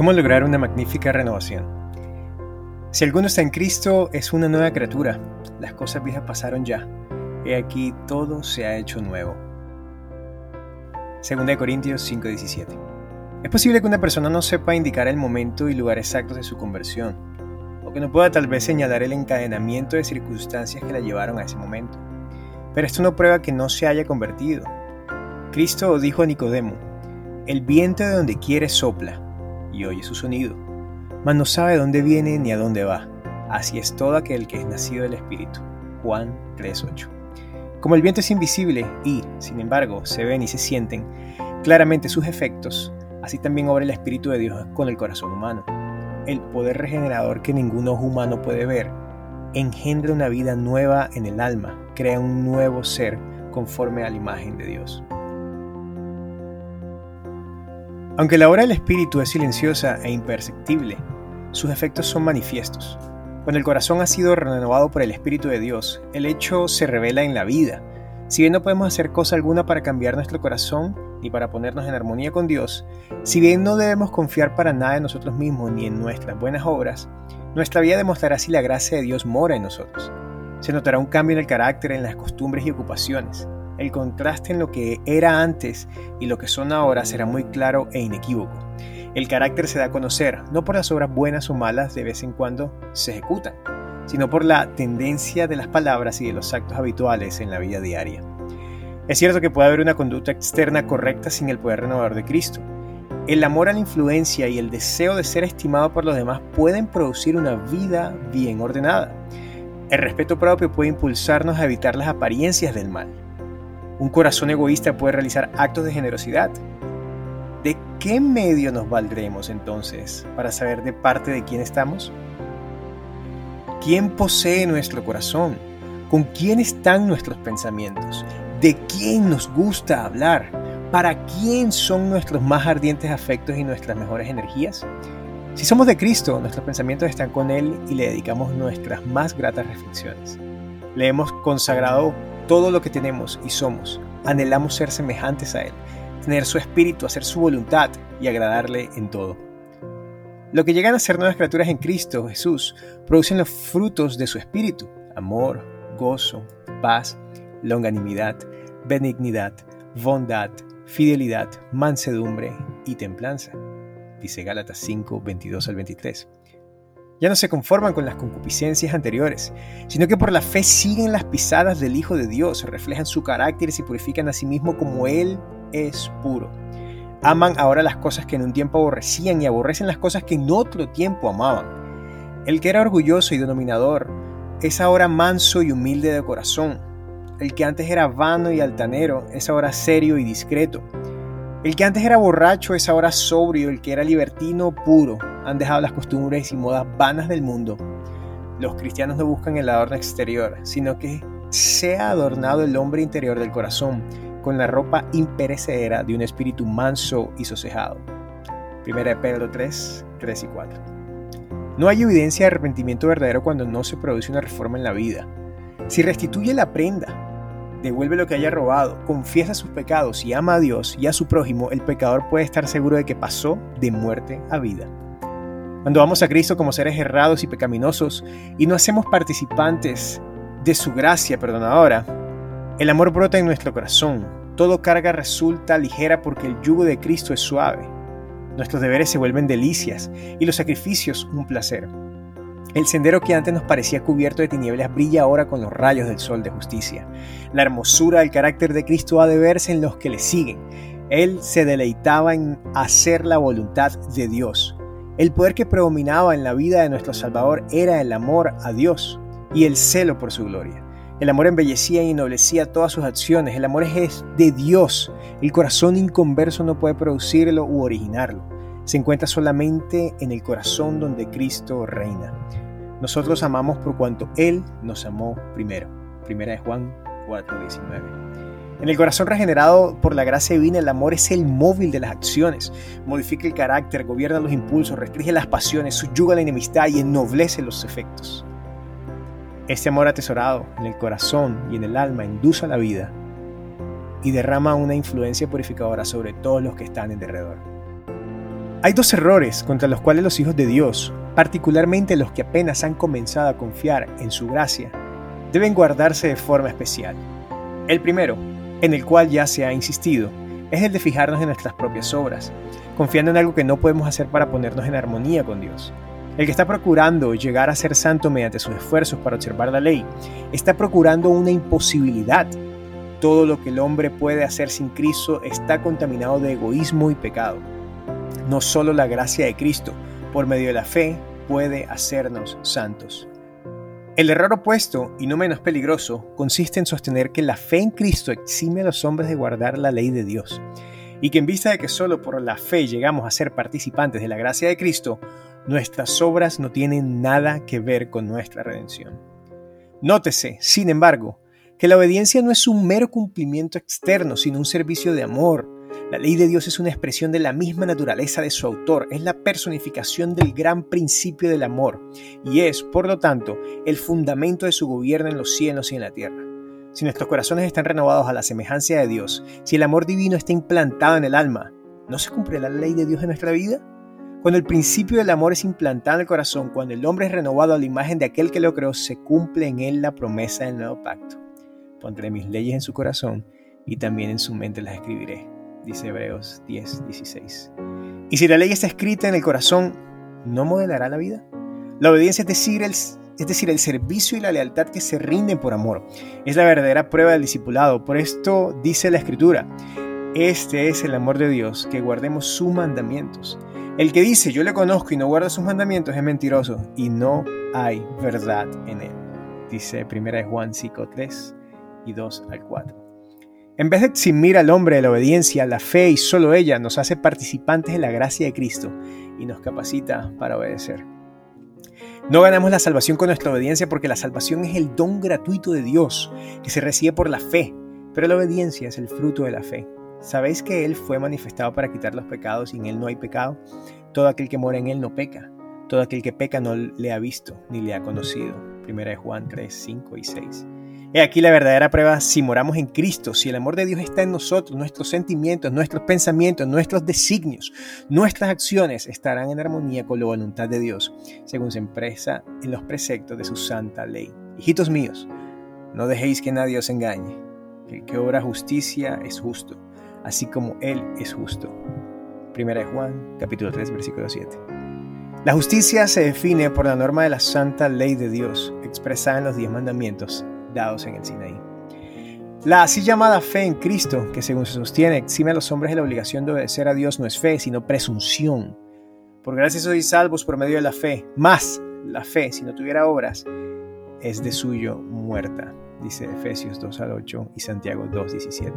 ¿Cómo lograr una magnífica renovación? Si alguno está en Cristo, es una nueva criatura. Las cosas viejas pasaron ya. He aquí todo se ha hecho nuevo. 2 Corintios 5:17. Es posible que una persona no sepa indicar el momento y lugar exactos de su conversión, o que no pueda tal vez señalar el encadenamiento de circunstancias que la llevaron a ese momento. Pero esto no prueba que no se haya convertido. Cristo dijo a Nicodemo, el viento de donde quiere sopla y oye su sonido, mas no sabe dónde viene ni a dónde va. Así es todo aquel que es nacido del Espíritu. Juan 3.8. Como el viento es invisible y, sin embargo, se ven y se sienten claramente sus efectos, así también obra el Espíritu de Dios con el corazón humano. El poder regenerador que ningún ojo humano puede ver engendra una vida nueva en el alma, crea un nuevo ser conforme a la imagen de Dios. Aunque la obra del Espíritu es silenciosa e imperceptible, sus efectos son manifiestos. Cuando el corazón ha sido renovado por el Espíritu de Dios, el hecho se revela en la vida. Si bien no podemos hacer cosa alguna para cambiar nuestro corazón ni para ponernos en armonía con Dios, si bien no debemos confiar para nada en nosotros mismos ni en nuestras buenas obras, nuestra vida demostrará si la gracia de Dios mora en nosotros. Se notará un cambio en el carácter, en las costumbres y ocupaciones. El contraste en lo que era antes y lo que son ahora será muy claro e inequívoco. El carácter se da a conocer no por las obras buenas o malas de vez en cuando se ejecutan, sino por la tendencia de las palabras y de los actos habituales en la vida diaria. Es cierto que puede haber una conducta externa correcta sin el poder renovador de Cristo. El amor a la influencia y el deseo de ser estimado por los demás pueden producir una vida bien ordenada. El respeto propio puede impulsarnos a evitar las apariencias del mal. Un corazón egoísta puede realizar actos de generosidad. ¿De qué medio nos valdremos entonces para saber de parte de quién estamos? ¿Quién posee nuestro corazón? ¿Con quién están nuestros pensamientos? ¿De quién nos gusta hablar? ¿Para quién son nuestros más ardientes afectos y nuestras mejores energías? Si somos de Cristo, nuestros pensamientos están con Él y le dedicamos nuestras más gratas reflexiones. Le hemos consagrado todo lo que tenemos y somos. Anhelamos ser semejantes a Él, tener su espíritu, hacer su voluntad y agradarle en todo. Lo que llegan a ser nuevas criaturas en Cristo Jesús producen los frutos de su espíritu, amor, gozo, paz, longanimidad, benignidad, bondad, fidelidad, mansedumbre y templanza. Dice Gálatas 5, 22 al 23 ya no se conforman con las concupiscencias anteriores, sino que por la fe siguen las pisadas del Hijo de Dios, reflejan su carácter y se purifican a sí mismo como Él es puro. Aman ahora las cosas que en un tiempo aborrecían y aborrecen las cosas que en otro tiempo amaban. El que era orgulloso y denominador es ahora manso y humilde de corazón. El que antes era vano y altanero es ahora serio y discreto. El que antes era borracho es ahora sobrio, el que era libertino puro. Han dejado las costumbres y modas vanas del mundo. Los cristianos no buscan el adorno exterior, sino que sea adornado el hombre interior del corazón con la ropa imperecedera de un espíritu manso y sosejado. 1 Pedro 3, 3 y 4. No hay evidencia de arrepentimiento verdadero cuando no se produce una reforma en la vida. Si restituye la prenda, devuelve lo que haya robado, confiesa sus pecados y ama a Dios y a su prójimo, el pecador puede estar seguro de que pasó de muerte a vida. Cuando vamos a Cristo como seres errados y pecaminosos y no hacemos participantes de su gracia perdonadora, el amor brota en nuestro corazón, todo carga resulta ligera porque el yugo de Cristo es suave. Nuestros deberes se vuelven delicias y los sacrificios un placer. El sendero que antes nos parecía cubierto de tinieblas brilla ahora con los rayos del sol de justicia. La hermosura del carácter de Cristo ha de verse en los que le siguen. Él se deleitaba en hacer la voluntad de Dios. El poder que predominaba en la vida de nuestro Salvador era el amor a Dios y el celo por su gloria. El amor embellecía y ennoblecía todas sus acciones. El amor es de Dios. El corazón inconverso no puede producirlo u originarlo se encuentra solamente en el corazón donde Cristo reina. Nosotros amamos por cuanto Él nos amó primero. Primera de Juan 4:19. En el corazón regenerado por la gracia divina, el amor es el móvil de las acciones. Modifica el carácter, gobierna los impulsos, restringe las pasiones, subyuga la enemistad y ennoblece los efectos. Este amor atesorado en el corazón y en el alma induce a la vida y derrama una influencia purificadora sobre todos los que están en derredor. Hay dos errores contra los cuales los hijos de Dios, particularmente los que apenas han comenzado a confiar en su gracia, deben guardarse de forma especial. El primero, en el cual ya se ha insistido, es el de fijarnos en nuestras propias obras, confiando en algo que no podemos hacer para ponernos en armonía con Dios. El que está procurando llegar a ser santo mediante sus esfuerzos para observar la ley, está procurando una imposibilidad. Todo lo que el hombre puede hacer sin Cristo está contaminado de egoísmo y pecado. No solo la gracia de Cristo, por medio de la fe, puede hacernos santos. El error opuesto, y no menos peligroso, consiste en sostener que la fe en Cristo exime a los hombres de guardar la ley de Dios, y que en vista de que solo por la fe llegamos a ser participantes de la gracia de Cristo, Nuestras obras no tienen nada que ver con nuestra redención. Nótese, sin embargo, que la obediencia no es un mero cumplimiento externo, sino un servicio de amor. La ley de Dios es una expresión de la misma naturaleza de su autor, es la personificación del gran principio del amor y es, por lo tanto, el fundamento de su gobierno en los cielos y en la tierra. Si nuestros corazones están renovados a la semejanza de Dios, si el amor divino está implantado en el alma, ¿no se cumplirá la ley de Dios en nuestra vida? Cuando el principio del amor es implantado en el corazón, cuando el hombre es renovado a la imagen de aquel que lo creó, se cumple en él la promesa del nuevo pacto. Pondré mis leyes en su corazón y también en su mente las escribiré, dice Hebreos 10, 16. Y si la ley está escrita en el corazón, ¿no modelará la vida? La obediencia es decir, el, es decir, el servicio y la lealtad que se rinden por amor. Es la verdadera prueba del discipulado. Por esto dice la Escritura, este es el amor de Dios, que guardemos sus mandamientos. El que dice yo le conozco y no guarda sus mandamientos es mentiroso y no hay verdad en él. Dice 1 Juan 5, 3 y 2 al 4. En vez de eximir al hombre de la obediencia, la fe y solo ella nos hace participantes de la gracia de Cristo y nos capacita para obedecer. No ganamos la salvación con nuestra obediencia porque la salvación es el don gratuito de Dios que se recibe por la fe, pero la obediencia es el fruto de la fe. ¿Sabéis que Él fue manifestado para quitar los pecados y en Él no hay pecado? Todo aquel que mora en Él no peca. Todo aquel que peca no le ha visto ni le ha conocido. Primera de Juan 3, 5 y 6. He aquí la verdadera prueba si moramos en Cristo, si el amor de Dios está en nosotros, nuestros sentimientos, nuestros pensamientos, nuestros designios, nuestras acciones estarán en armonía con la voluntad de Dios, según se expresa en los preceptos de su santa ley. Hijitos míos, no dejéis que nadie os engañe. El que obra justicia es justo así como Él es justo. Primera de Juan, capítulo 3, versículo 7. La justicia se define por la norma de la santa ley de Dios, expresada en los diez mandamientos dados en el Sinaí. La así llamada fe en Cristo, que según se sostiene exime a los hombres de la obligación de obedecer a Dios, no es fe, sino presunción. Por gracia sois salvos por medio de la fe, más la fe, si no tuviera obras, es de suyo muerta, dice Efesios 2 al 8 y Santiago 2, 17.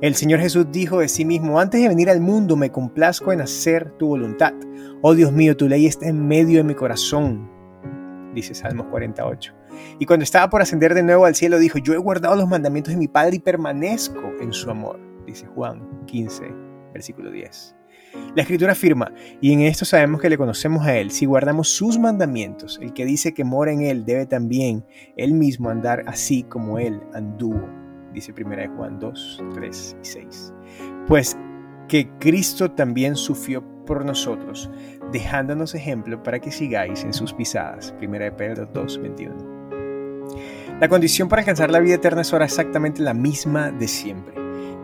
El Señor Jesús dijo de sí mismo, antes de venir al mundo me complazco en hacer tu voluntad. Oh Dios mío, tu ley está en medio de mi corazón, dice Salmos 48. Y cuando estaba por ascender de nuevo al cielo, dijo, yo he guardado los mandamientos de mi Padre y permanezco en su amor, dice Juan 15, versículo 10. La escritura afirma, y en esto sabemos que le conocemos a Él, si guardamos sus mandamientos, el que dice que mora en Él debe también Él mismo andar así como Él anduvo dice 1 Juan 2, 3 y 6. Pues que Cristo también sufrió por nosotros, dejándonos ejemplo para que sigáis en sus pisadas. 1 Pedro 2, 21. La condición para alcanzar la vida eterna es ahora exactamente la misma de siempre,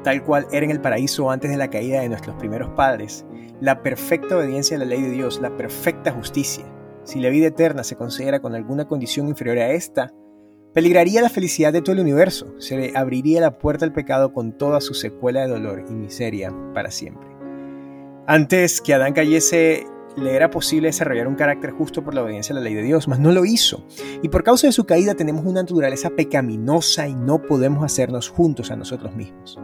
tal cual era en el paraíso antes de la caída de nuestros primeros padres, la perfecta obediencia a la ley de Dios, la perfecta justicia. Si la vida eterna se considera con alguna condición inferior a esta, Peligraría la felicidad de todo el universo, se le abriría la puerta al pecado con toda su secuela de dolor y miseria para siempre. Antes que Adán cayese, le era posible desarrollar un carácter justo por la obediencia a la ley de Dios, mas no lo hizo. Y por causa de su caída tenemos una naturaleza pecaminosa y no podemos hacernos juntos a nosotros mismos.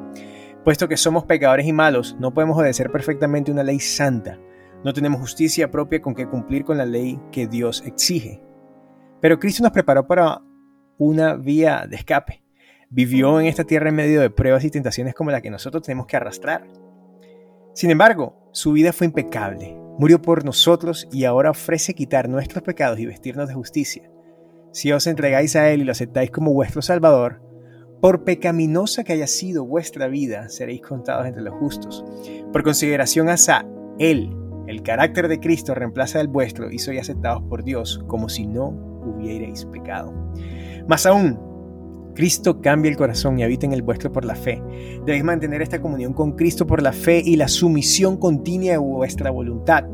Puesto que somos pecadores y malos, no podemos obedecer perfectamente una ley santa. No tenemos justicia propia con que cumplir con la ley que Dios exige. Pero Cristo nos preparó para una vía de escape. Vivió en esta tierra en medio de pruebas y tentaciones como la que nosotros tenemos que arrastrar. Sin embargo, su vida fue impecable. Murió por nosotros y ahora ofrece quitar nuestros pecados y vestirnos de justicia. Si os entregáis a Él y lo aceptáis como vuestro Salvador, por pecaminosa que haya sido vuestra vida, seréis contados entre los justos. Por consideración hacia Él, El carácter de Cristo reemplaza el vuestro y sois aceptados por Dios como si no hubierais pecado. Más aún, Cristo cambia el corazón y habita en el vuestro por la fe. Debéis mantener esta comunión con Cristo por la fe y la sumisión continua de vuestra voluntad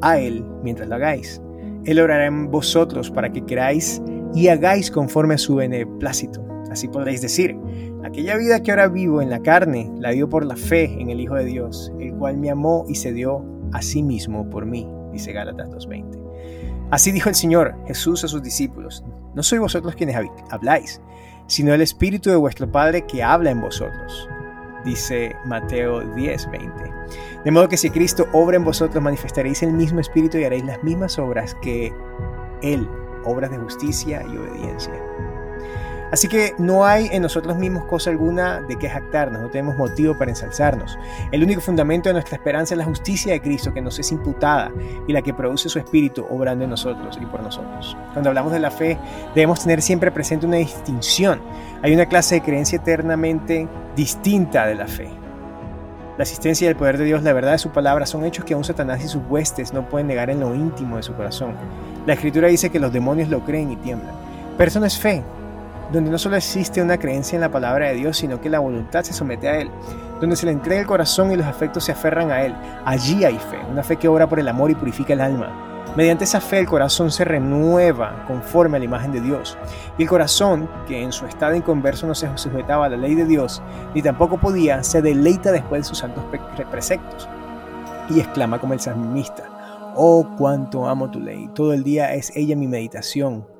a Él mientras lo hagáis. Él orará en vosotros para que queráis y hagáis conforme a su beneplácito. Así podréis decir, aquella vida que ahora vivo en la carne, la vivo por la fe en el Hijo de Dios, el cual me amó y se dio a sí mismo por mí, dice Gálatas 2.20. Así dijo el Señor Jesús a sus discípulos, no sois vosotros quienes habláis, sino el Espíritu de vuestro Padre que habla en vosotros, dice Mateo 10.20. De modo que si Cristo obra en vosotros, manifestaréis el mismo Espíritu y haréis las mismas obras que Él, obras de justicia y obediencia. Así que no hay en nosotros mismos cosa alguna de que jactarnos, no tenemos motivo para ensalzarnos. El único fundamento de nuestra esperanza es la justicia de Cristo que nos es imputada y la que produce su Espíritu obrando en nosotros y por nosotros. Cuando hablamos de la fe, debemos tener siempre presente una distinción. Hay una clase de creencia eternamente distinta de la fe. La asistencia y el poder de Dios, la verdad de su palabra, son hechos que aún Satanás y sus huestes no pueden negar en lo íntimo de su corazón. La Escritura dice que los demonios lo creen y tiemblan. Pero eso no es fe, donde no solo existe una creencia en la palabra de Dios, sino que la voluntad se somete a Él, donde se le entrega el corazón y los afectos se aferran a Él. Allí hay fe, una fe que obra por el amor y purifica el alma. Mediante esa fe el corazón se renueva conforme a la imagen de Dios. Y el corazón, que en su estado inconverso no se sujetaba a la ley de Dios, ni tampoco podía, se deleita después de sus santos preceptos. Y exclama como el salmista, oh cuánto amo tu ley, todo el día es ella mi meditación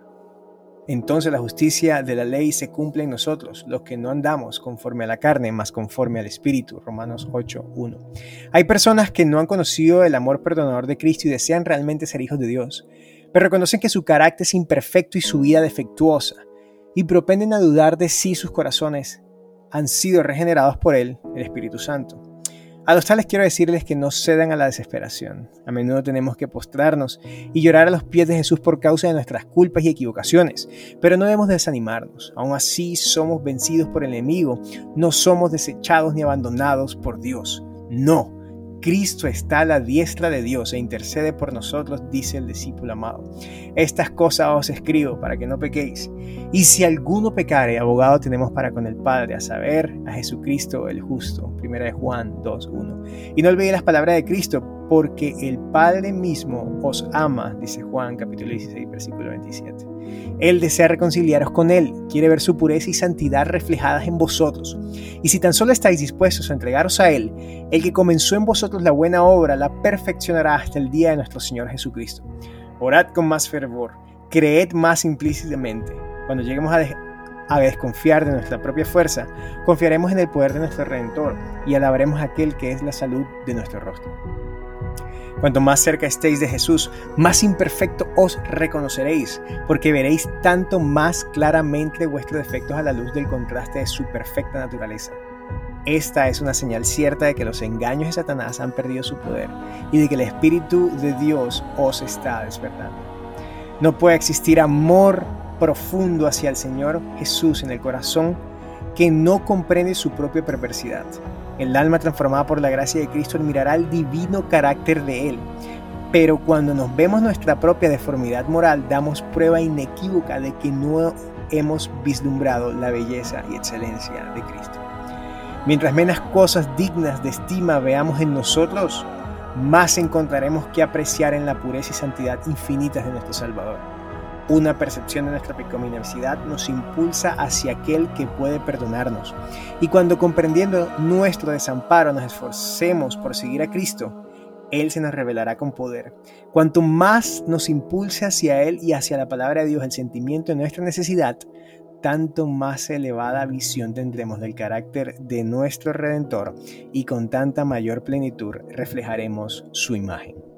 entonces la justicia de la ley se cumple en nosotros, los que no andamos conforme a la carne, más conforme al Espíritu. Romanos 8.1. Hay personas que no han conocido el amor perdonador de Cristo y desean realmente ser hijos de Dios, pero reconocen que su carácter es imperfecto y su vida defectuosa, y propenden a dudar de si sus corazones han sido regenerados por Él, el Espíritu Santo. A los tales quiero decirles que no cedan a la desesperación. A menudo tenemos que postrarnos y llorar a los pies de Jesús por causa de nuestras culpas y equivocaciones, pero no debemos desanimarnos. Aún así somos vencidos por el enemigo, no somos desechados ni abandonados por Dios. No, Cristo está a la diestra de Dios e intercede por nosotros, dice el discípulo amado. Estas cosas os escribo para que no pequéis. Y si alguno pecare, abogado tenemos para con el Padre, a saber, a Jesucristo el justo. Primera de Juan 2.1. Y no olvidéis las palabras de Cristo, porque el Padre mismo os ama, dice Juan capítulo 16, versículo 27. Él desea reconciliaros con Él, quiere ver su pureza y santidad reflejadas en vosotros. Y si tan solo estáis dispuestos a entregaros a Él, el que comenzó en vosotros la buena obra la perfeccionará hasta el día de nuestro Señor Jesucristo. Orad con más fervor, creed más implícitamente. Cuando lleguemos a, desconfiar de nuestra propia fuerza, confiaremos en el poder de nuestro Redentor y alabaremos a aquel que es la salud de nuestro rostro. Cuanto más cerca estéis de Jesús, más imperfecto os reconoceréis, porque veréis tanto más claramente vuestros defectos a la luz del contraste de su perfecta naturaleza. Esta es una señal cierta de que los engaños de Satanás han perdido su poder y de que el Espíritu de Dios os está despertando. No puede existir amor profundo hacia el Señor Jesús en el corazón que no comprende su propia perversidad. El alma transformada por la gracia de Cristo admirará el divino carácter de Él. Pero cuando nos vemos nuestra propia deformidad moral, damos prueba inequívoca de que no hemos vislumbrado la belleza y excelencia de Cristo. Mientras menos cosas dignas de estima veamos en nosotros, más encontraremos que apreciar en la pureza y santidad infinitas de nuestro Salvador. Una percepción de nuestra pecaminosidad nos impulsa hacia aquel que puede perdonarnos. Y cuando comprendiendo nuestro desamparo nos esforcemos por seguir a Cristo, Él se nos revelará con poder. Cuanto más nos impulse hacia Él y hacia la palabra de Dios el sentimiento de nuestra necesidad, tanto más elevada visión tendremos del carácter de nuestro Redentor y con tanta mayor plenitud reflejaremos su imagen.